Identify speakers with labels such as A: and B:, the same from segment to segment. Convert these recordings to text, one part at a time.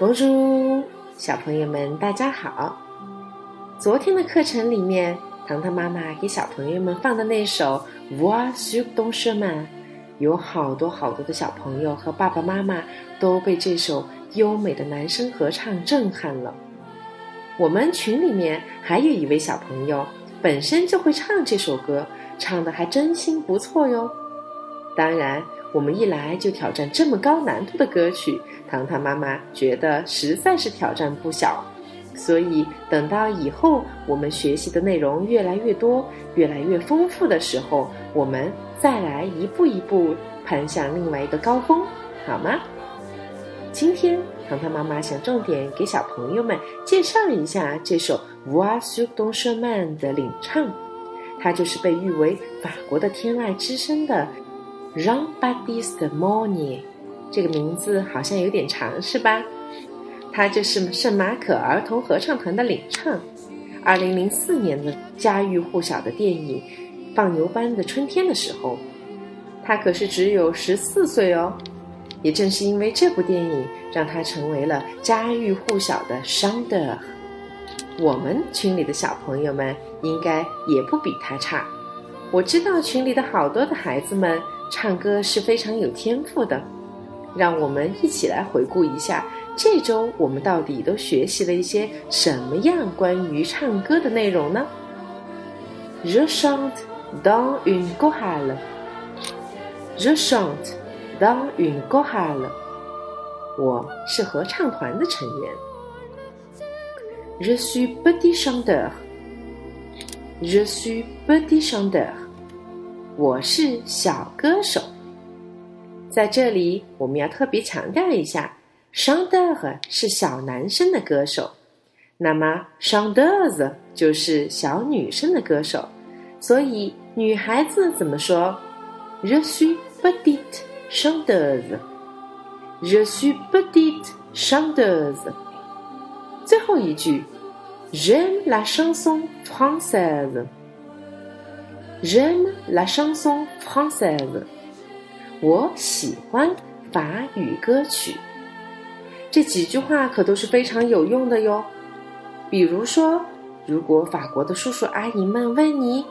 A: Bonjour，小朋友们，大家好。昨天的课程里面，糖糖妈妈给小朋友们放的那首《Voix sur ton chemin》，有好多好多的小朋友和爸爸妈妈都被这首优美的男声合唱震撼了。我们群里面还有一位小朋友，本身就会唱这首歌，唱的还真心不错哟。当然。我们一来就挑战这么高难度的歌曲，糖糖妈妈觉得实在是挑战不小。所以等到以后我们学习的内容越来越多、越来越丰富的时候，我们再来一步一步攀向另外一个高峰，好吗？今天糖糖妈妈想重点给小朋友们介绍一下这首《Voix sur ton chemin》的领唱，它就是被誉为法国的天籁之声的。Jean-Baptiste Monnier，这个名字好像有点长，是吧？他就是圣马可儿童合唱团的领唱。二零零四年的家喻户晓的电影《放牛班的春天》的时候，他可是只有十四岁哦。也正是因为这部电影，让他成为了家喻户晓的商德。我们群里的小朋友们应该也不比他差。我知道群里的好多的孩子们。唱歌是非常有天赋的，让我们一起来回顾一下这周我们到底都学习了一些什么样关于唱歌的内容呢？Je chante dans une chorale. Je chante dans une chorale. 我是合唱团的成员。Je suis petit chanteur. Je suis petit chanteur. 我是小歌手，在这里我们要特别强调一下，chanteur 是小男生的歌手，那么 chanteuse 就是小女生的歌手，所以女孩子怎么说？Je suis petite chanteuse。Je suis petite chanteuse。最后一句，j'aime la chanson française。J'aime la chanson française。我喜欢法语歌曲。这几句话可都是非常有用的哟。比如说，如果法国的叔叔阿姨们问你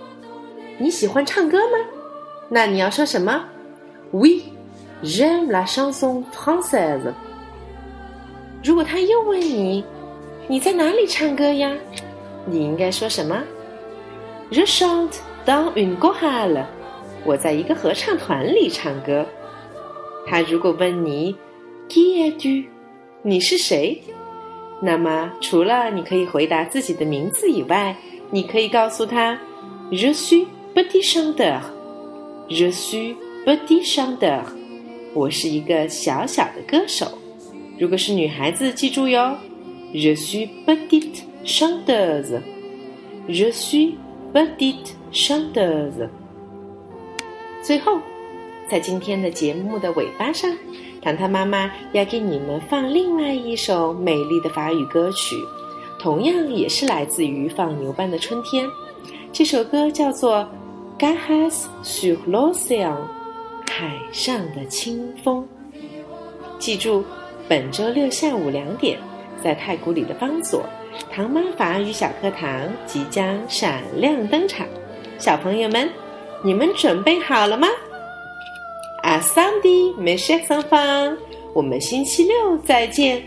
A: 你喜欢唱歌吗？那你要说什么？Oui，j'aime la chanson française。如果他又问你你在哪里唱歌呀？你应该说什么？Je chante。当 une chorale，我在一个合唱团里唱歌。他如果问你 qui es-tu，你是谁？那么除了你可以回答自己的名字以外，你可以告诉他 je suis petit chanteur。je suis petit chanteur，我是一个小小的歌手。如果是女孩子，记住哟，je suis petite chanteuse。je suis petite。唱的人。最后，在今天的节目的尾巴上，糖糖妈妈要给你们放另外一首美丽的法语歌曲，同样也是来自于《放牛班的春天》。这首歌叫做《Gaz sur l'océan》，海上的清风。记住，本周六下午两点，在太古里的方所，唐妈法语小课堂即将闪亮登场。小朋友们，你们准备好了吗？阿桑迪，没事，芳芳，我们星期六再见。